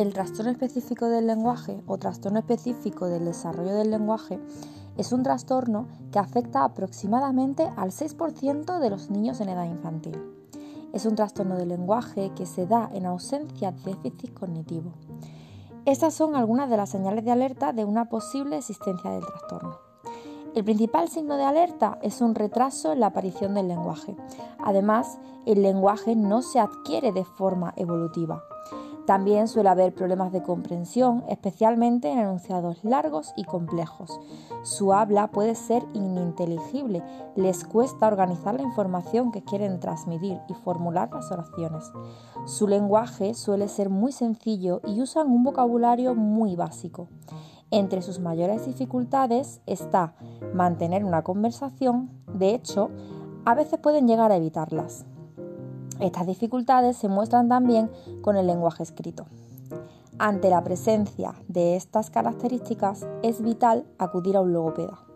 El trastorno específico del lenguaje o trastorno específico del desarrollo del lenguaje es un trastorno que afecta aproximadamente al 6% de los niños en edad infantil. Es un trastorno del lenguaje que se da en ausencia de déficit cognitivo. Estas son algunas de las señales de alerta de una posible existencia del trastorno. El principal signo de alerta es un retraso en la aparición del lenguaje. Además, el lenguaje no se adquiere de forma evolutiva. También suele haber problemas de comprensión, especialmente en enunciados largos y complejos. Su habla puede ser ininteligible, les cuesta organizar la información que quieren transmitir y formular las oraciones. Su lenguaje suele ser muy sencillo y usan un vocabulario muy básico. Entre sus mayores dificultades está mantener una conversación, de hecho, a veces pueden llegar a evitarlas. Estas dificultades se muestran también con el lenguaje escrito. Ante la presencia de estas características es vital acudir a un logopeda.